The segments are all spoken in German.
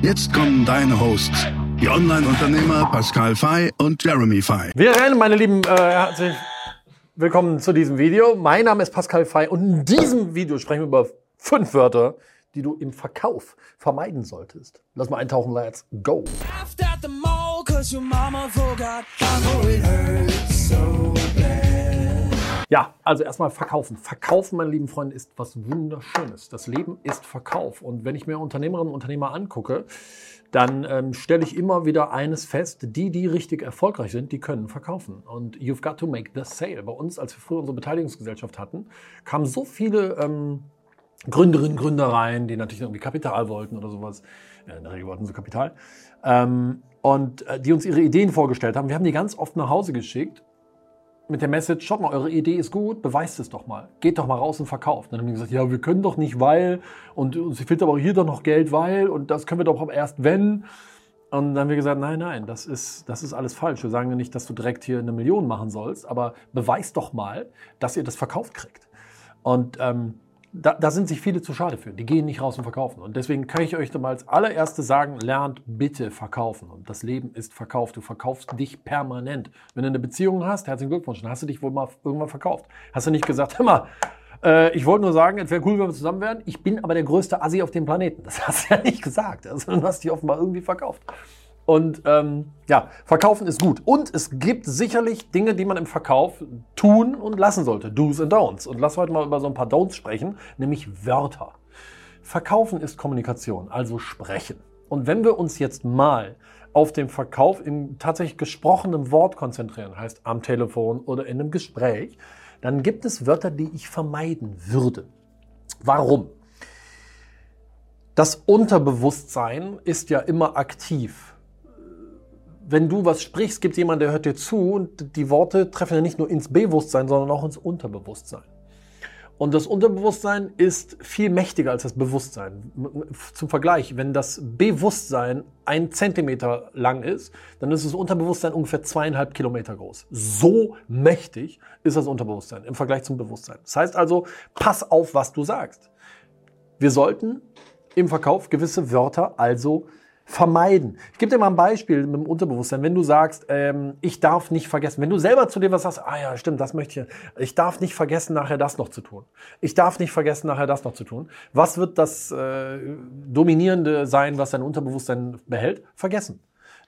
Jetzt kommen deine Hosts, die Online-Unternehmer Pascal Fay und Jeremy Fay. Wir rennen, meine Lieben, äh, herzlich willkommen zu diesem Video. Mein Name ist Pascal Fay und in diesem Video sprechen wir über fünf Wörter, die du im Verkauf vermeiden solltest. Lass mal eintauchen, let's go. Ja, also erstmal verkaufen. Verkaufen, meine lieben Freunde, ist was Wunderschönes. Das Leben ist Verkauf. Und wenn ich mir Unternehmerinnen und Unternehmer angucke, dann ähm, stelle ich immer wieder eines fest, die, die richtig erfolgreich sind, die können verkaufen. Und you've got to make the sale. Bei uns, als wir früher unsere Beteiligungsgesellschaft hatten, kamen so viele ähm, Gründerinnen, Gründer rein, die natürlich irgendwie Kapital wollten oder sowas. In der Regel wollten sie Kapital. Ähm, und äh, die uns ihre Ideen vorgestellt haben. Wir haben die ganz oft nach Hause geschickt mit der Message, schaut mal, eure Idee ist gut, beweist es doch mal. Geht doch mal raus und verkauft. Dann haben die gesagt, ja, wir können doch nicht, weil, und uns fehlt aber hier doch noch Geld, weil, und das können wir doch erst, wenn. Und dann haben wir gesagt, nein, nein, das ist, das ist alles falsch. Wir sagen ja nicht, dass du direkt hier eine Million machen sollst, aber beweist doch mal, dass ihr das verkauft kriegt. Und ähm, da, da, sind sich viele zu schade für. Die gehen nicht raus und verkaufen. Und deswegen kann ich euch mal als allererstes sagen, lernt bitte verkaufen. Und das Leben ist verkauft. Du verkaufst dich permanent. Wenn du eine Beziehung hast, herzlichen Glückwunsch, dann hast du dich wohl mal irgendwann verkauft. Hast du nicht gesagt, hör mal, äh, ich wollte nur sagen, es wäre cool, wenn wir zusammen wären. Ich bin aber der größte Assi auf dem Planeten. Das hast du ja nicht gesagt. Also du hast dich offenbar irgendwie verkauft. Und ähm, ja, verkaufen ist gut. Und es gibt sicherlich Dinge, die man im Verkauf tun und lassen sollte. Do's and Don'ts. Und lass heute mal über so ein paar Don'ts sprechen, nämlich Wörter. Verkaufen ist Kommunikation, also sprechen. Und wenn wir uns jetzt mal auf den Verkauf in tatsächlich gesprochenem Wort konzentrieren, heißt am Telefon oder in einem Gespräch, dann gibt es Wörter, die ich vermeiden würde. Warum? Das Unterbewusstsein ist ja immer aktiv wenn du was sprichst, gibt es jemanden, der hört dir zu und die Worte treffen ja nicht nur ins Bewusstsein, sondern auch ins Unterbewusstsein. Und das Unterbewusstsein ist viel mächtiger als das Bewusstsein. Zum Vergleich, wenn das Bewusstsein ein Zentimeter lang ist, dann ist das Unterbewusstsein ungefähr zweieinhalb Kilometer groß. So mächtig ist das Unterbewusstsein im Vergleich zum Bewusstsein. Das heißt also, pass auf, was du sagst. Wir sollten im Verkauf gewisse Wörter also vermeiden. Ich gebe dir mal ein Beispiel mit dem Unterbewusstsein. Wenn du sagst, ähm, ich darf nicht vergessen, wenn du selber zu dir was sagst, ah ja, stimmt, das möchte ich, ich darf nicht vergessen, nachher das noch zu tun. Ich darf nicht vergessen, nachher das noch zu tun. Was wird das äh, Dominierende sein, was dein Unterbewusstsein behält? Vergessen.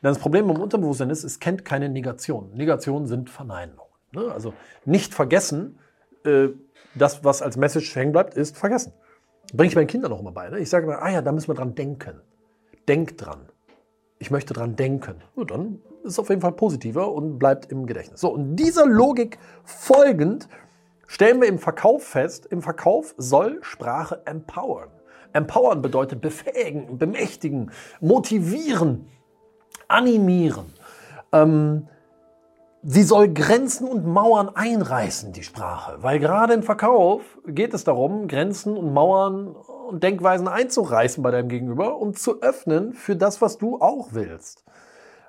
Denn das Problem beim Unterbewusstsein ist, es kennt keine Negation. Negationen sind Verneinungen. Ne? Also nicht vergessen, äh, das, was als Message hängen bleibt, ist vergessen. Bringe ich meinen Kindern auch immer bei. Ne? Ich sage mal, ah ja, da müssen wir dran denken denk dran. Ich möchte dran denken. Gut, dann ist es auf jeden Fall positiver und bleibt im Gedächtnis. So, und dieser Logik folgend stellen wir im Verkauf fest, im Verkauf soll Sprache empowern. Empowern bedeutet befähigen, bemächtigen, motivieren, animieren. Ähm, sie soll Grenzen und Mauern einreißen, die Sprache. Weil gerade im Verkauf geht es darum, Grenzen und Mauern und Denkweisen einzureißen bei deinem Gegenüber und zu öffnen für das, was du auch willst.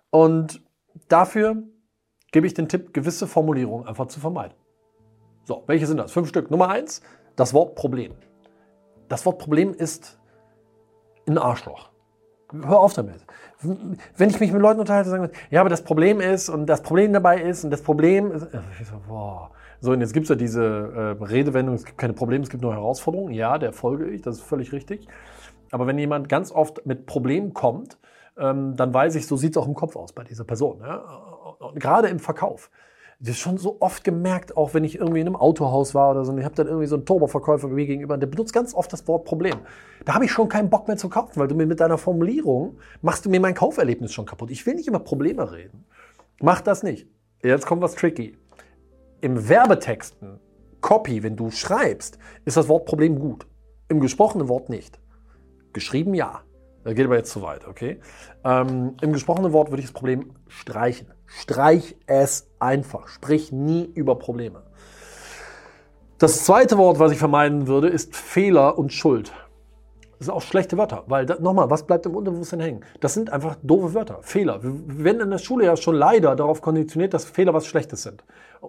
Und dafür gebe ich den Tipp, gewisse Formulierungen einfach zu vermeiden. So, welche sind das? Fünf Stück. Nummer eins, das Wort Problem. Das Wort Problem ist ein Arschloch. Hör auf damit. Wenn ich mich mit Leuten unterhalte, sagen wir, ja, aber das Problem ist und das Problem dabei ist und das Problem ist, ich so, boah, so, und jetzt gibt es ja diese äh, Redewendung, es gibt keine Probleme, es gibt nur Herausforderungen. Ja, der folge ich, das ist völlig richtig. Aber wenn jemand ganz oft mit Problemen kommt, ähm, dann weiß ich, so sieht es auch im Kopf aus bei dieser Person. Ja? Und gerade im Verkauf. Das schon so oft gemerkt, auch wenn ich irgendwie in einem Autohaus war oder so, und ich habe dann irgendwie so einen Turboverkäufer mir gegenüber, der benutzt ganz oft das Wort Problem. Da habe ich schon keinen Bock mehr zu kaufen, weil du mir mit deiner Formulierung machst du mir mein Kauferlebnis schon kaputt. Ich will nicht über Probleme reden. Mach das nicht. Jetzt kommt was tricky im Werbetexten, Copy, wenn du schreibst, ist das Wort Problem gut. Im gesprochenen Wort nicht. Geschrieben ja. Das geht aber jetzt zu weit, okay? Ähm, Im gesprochenen Wort würde ich das Problem streichen. Streich es einfach. Sprich nie über Probleme. Das zweite Wort, was ich vermeiden würde, ist Fehler und Schuld. Das sind auch schlechte Wörter, weil nochmal, was bleibt im Unterbewusstsein hängen? Das sind einfach doofe Wörter, Fehler. Wir werden in der Schule ja schon leider darauf konditioniert, dass Fehler was Schlechtes sind.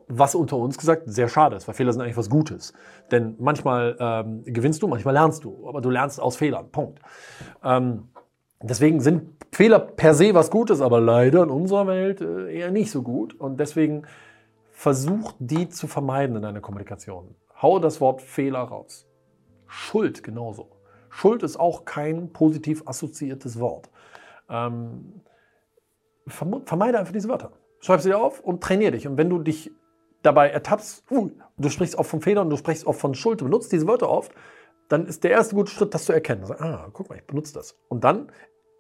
Was unter uns gesagt sehr schade ist, weil Fehler sind eigentlich was Gutes. Denn manchmal ähm, gewinnst du, manchmal lernst du, aber du lernst aus Fehlern. Punkt. Ähm, deswegen sind Fehler per se was Gutes, aber leider in unserer Welt äh, eher nicht so gut. Und deswegen versuch die zu vermeiden in deiner Kommunikation. Hau das Wort Fehler raus. Schuld genauso. Schuld ist auch kein positiv assoziiertes Wort. Ähm, vermeide einfach diese Wörter. Schreib sie auf und trainiere dich. Und wenn du dich dabei ertappst, uh, du sprichst oft von Fehlern, du sprichst oft von Schuld, du benutzt diese Wörter oft, dann ist der erste gute Schritt, das zu erkennen. Ah, guck mal, ich benutze das. Und dann,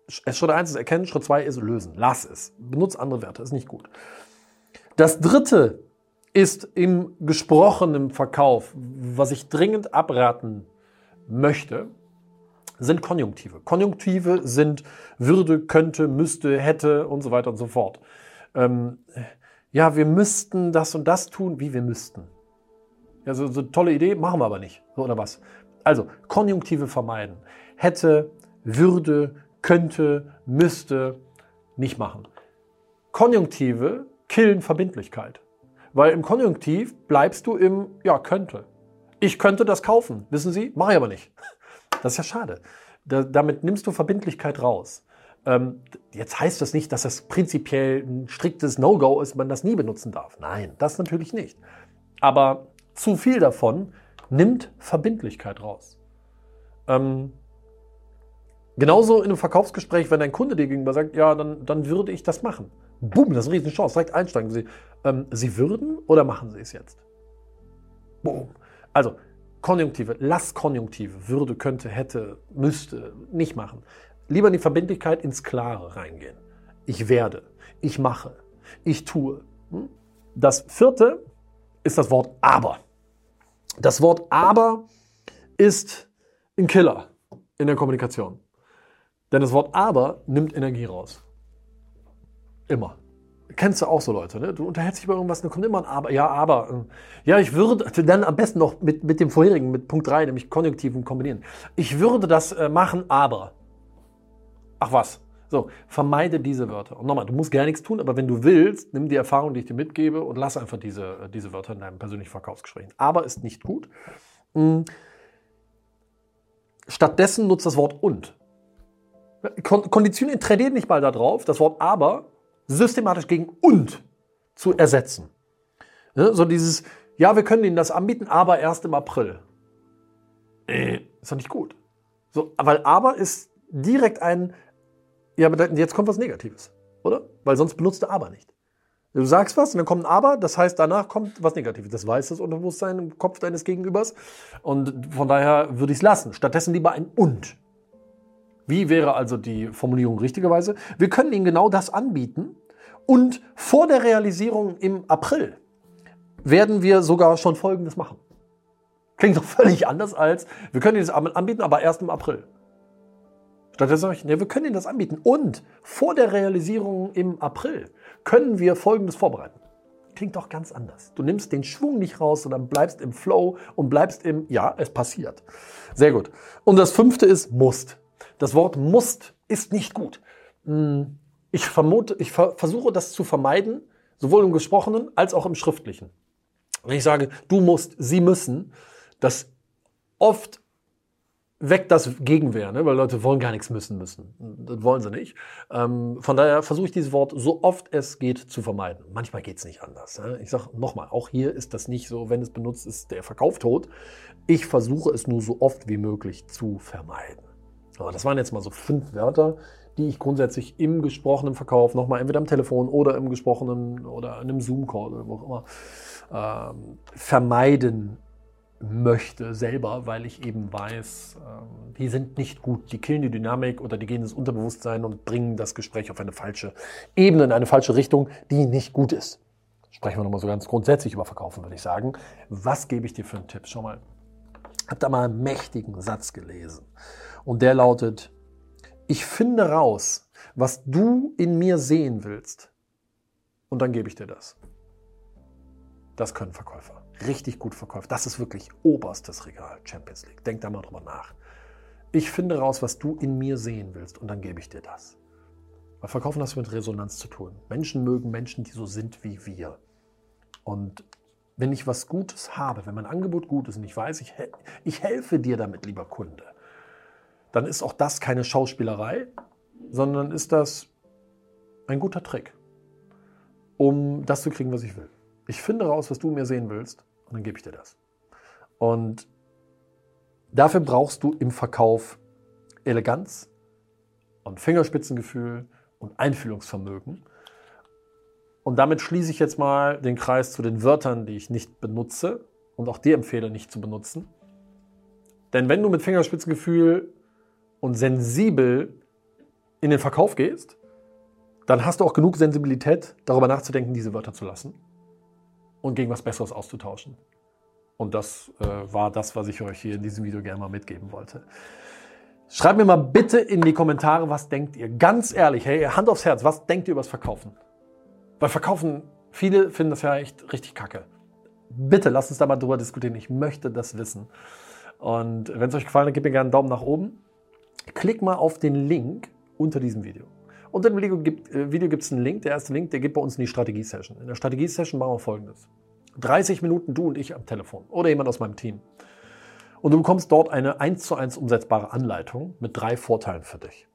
Schritt 1 ist erkennen, Schritt 2 ist lösen. Lass es. Benutze andere Wörter, ist nicht gut. Das dritte ist im gesprochenen Verkauf, was ich dringend abraten möchte, sind Konjunktive. Konjunktive sind würde, könnte, müsste, hätte und so weiter und so fort. Ähm, ja, wir müssten das und das tun, wie wir müssten. Ja, so, so tolle Idee, machen wir aber nicht. So, oder was? Also, Konjunktive vermeiden. Hätte, würde, könnte, müsste, nicht machen. Konjunktive killen Verbindlichkeit. Weil im Konjunktiv bleibst du im, ja, könnte. Ich könnte das kaufen, wissen Sie, mache ich aber nicht. Das ist ja schade. Da, damit nimmst du Verbindlichkeit raus. Ähm, jetzt heißt das nicht, dass das prinzipiell ein striktes No-Go ist, man das nie benutzen darf. Nein, das natürlich nicht. Aber zu viel davon nimmt Verbindlichkeit raus. Ähm, genauso in einem Verkaufsgespräch, wenn ein Kunde dir gegenüber sagt, ja, dann, dann würde ich das machen. Boom, das ist eine riesen Chance. Direkt einsteigen Sie. Ähm, Sie würden oder machen Sie es jetzt? Boom. Also, Konjunktive, lass Konjunktive, würde, könnte, hätte, müsste, nicht machen. Lieber in die Verbindlichkeit ins Klare reingehen. Ich werde, ich mache, ich tue. Hm? Das vierte ist das Wort aber. Das Wort aber ist ein Killer in der Kommunikation. Denn das Wort aber nimmt Energie raus. Immer. Kennst du auch so Leute, ne? Du unterhältst dich über irgendwas, dann kommt immer ein Aber. Ja, aber. Äh, ja, ich würde, dann am besten noch mit, mit dem vorherigen, mit Punkt 3, nämlich Konjunktiven kombinieren. Ich würde das äh, machen, aber. Ach was. So, vermeide diese Wörter. Und nochmal, du musst gar nichts tun, aber wenn du willst, nimm die Erfahrung, die ich dir mitgebe und lass einfach diese, äh, diese Wörter in deinem persönlichen Verkaufsgespräch. Aber ist nicht gut. Mhm. Stattdessen nutzt das Wort und. Konditionieren, trainiert nicht mal darauf, das Wort aber systematisch gegen und zu ersetzen. Ne? So dieses, ja, wir können Ihnen das anbieten, aber erst im April. Äh, ist doch nicht gut. So, weil aber ist direkt ein, ja, jetzt kommt was Negatives, oder? Weil sonst benutzt du aber nicht. Du sagst was und dann kommt ein Aber, das heißt, danach kommt was Negatives. Das weiß das Unterbewusstsein im Kopf deines Gegenübers. Und von daher würde ich es lassen. Stattdessen lieber ein Und. Wie wäre also die Formulierung richtigerweise? Wir können Ihnen genau das anbieten und vor der Realisierung im April werden wir sogar schon Folgendes machen. Klingt doch völlig anders als, wir können Ihnen das anbieten, aber erst im April. Stattdessen sage ich, nee, wir können Ihnen das anbieten und vor der Realisierung im April können wir Folgendes vorbereiten. Klingt doch ganz anders. Du nimmst den Schwung nicht raus, sondern bleibst im Flow und bleibst im, ja, es passiert. Sehr gut. Und das fünfte ist musst. Das Wort musst ist nicht gut. Hm, ich vermute, ich ver versuche das zu vermeiden, sowohl im Gesprochenen als auch im Schriftlichen. Wenn ich sage, du musst, sie müssen, das oft weckt das Gegenwehr, ne? weil Leute wollen gar nichts müssen müssen. Das wollen sie nicht. Ähm, von daher versuche ich dieses Wort so oft es geht zu vermeiden. Manchmal geht es nicht anders. Ne? Ich sage nochmal, auch hier ist das nicht so, wenn es benutzt ist, der Verkauf tot. Ich versuche es nur so oft wie möglich zu vermeiden. Das waren jetzt mal so fünf Wörter, die ich grundsätzlich im gesprochenen Verkauf nochmal entweder am Telefon oder im gesprochenen oder in einem Zoom-Call oder wo auch immer ähm, vermeiden möchte selber, weil ich eben weiß, ähm, die sind nicht gut. Die killen die Dynamik oder die gehen ins Unterbewusstsein und bringen das Gespräch auf eine falsche Ebene, in eine falsche Richtung, die nicht gut ist. Sprechen wir nochmal so ganz grundsätzlich über Verkaufen, würde ich sagen. Was gebe ich dir für einen Tipp? Schau mal. Habe da mal einen mächtigen Satz gelesen. Und der lautet, Ich finde raus, was du in mir sehen willst. Und dann gebe ich dir das. Das können Verkäufer. Richtig gut verkaufen. Das ist wirklich oberstes Regal Champions League. Denk da mal drüber nach. Ich finde raus, was du in mir sehen willst und dann gebe ich dir das. Weil Verkaufen hast du mit Resonanz zu tun. Menschen mögen Menschen, die so sind wie wir. Und wenn ich was Gutes habe, wenn mein Angebot gut ist und ich weiß, ich, ich helfe dir damit, lieber Kunde, dann ist auch das keine Schauspielerei, sondern ist das ein guter Trick, um das zu kriegen, was ich will. Ich finde raus, was du mir sehen willst und dann gebe ich dir das. Und dafür brauchst du im Verkauf Eleganz und Fingerspitzengefühl und Einfühlungsvermögen. Und damit schließe ich jetzt mal den Kreis zu den Wörtern, die ich nicht benutze und auch dir empfehle, nicht zu benutzen. Denn wenn du mit Fingerspitzengefühl und sensibel in den Verkauf gehst, dann hast du auch genug Sensibilität, darüber nachzudenken, diese Wörter zu lassen und gegen was Besseres auszutauschen. Und das äh, war das, was ich euch hier in diesem Video gerne mal mitgeben wollte. Schreibt mir mal bitte in die Kommentare, was denkt ihr? Ganz ehrlich, hey, Hand aufs Herz, was denkt ihr über das Verkaufen? Weil Verkaufen, viele finden das ja echt richtig kacke. Bitte lasst uns da mal drüber diskutieren. Ich möchte das wissen. Und wenn es euch gefallen hat, gebt mir gerne einen Daumen nach oben. Klick mal auf den Link unter diesem Video. Unter dem Video gibt äh, es einen Link. Der erste Link, der geht bei uns in die Strategie-Session. In der Strategie-Session machen wir folgendes. 30 Minuten du und ich am Telefon oder jemand aus meinem Team. Und du bekommst dort eine 1 zu 1 umsetzbare Anleitung mit drei Vorteilen für dich.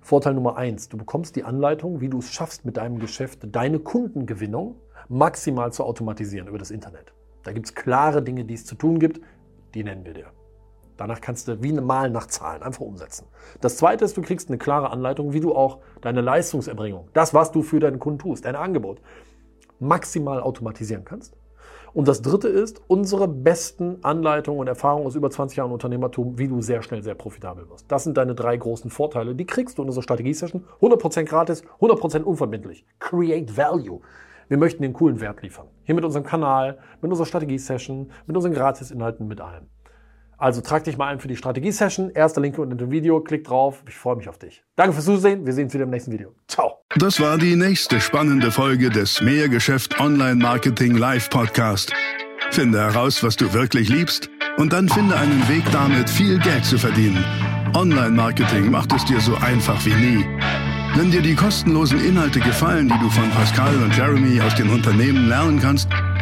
Vorteil Nummer eins, du bekommst die Anleitung, wie du es schaffst, mit deinem Geschäft deine Kundengewinnung maximal zu automatisieren über das Internet. Da gibt es klare Dinge, die es zu tun gibt, die nennen wir dir. Danach kannst du wie Mal nach Zahlen einfach umsetzen. Das zweite ist, du kriegst eine klare Anleitung, wie du auch deine Leistungserbringung, das, was du für deinen Kunden tust, dein Angebot, maximal automatisieren kannst. Und das dritte ist unsere besten Anleitungen und Erfahrungen aus über 20 Jahren Unternehmertum, wie du sehr schnell sehr profitabel wirst. Das sind deine drei großen Vorteile. Die kriegst du in unserer Strategie-Session. 100% gratis, 100% unverbindlich. Create Value. Wir möchten den coolen Wert liefern. Hier mit unserem Kanal, mit unserer Strategie-Session, mit unseren Gratis-Inhalten, mit allem. Also trag dich mal ein für die Strategie-Session. Erster Link unter dem Video. Klick drauf. Ich freue mich auf dich. Danke fürs Zusehen. Wir sehen uns wieder im nächsten Video. Ciao. Das war die nächste spannende Folge des Mehrgeschäft Online Marketing Live Podcast. Finde heraus, was du wirklich liebst und dann finde einen Weg damit, viel Geld zu verdienen. Online Marketing macht es dir so einfach wie nie. Wenn dir die kostenlosen Inhalte gefallen, die du von Pascal und Jeremy aus den Unternehmen lernen kannst,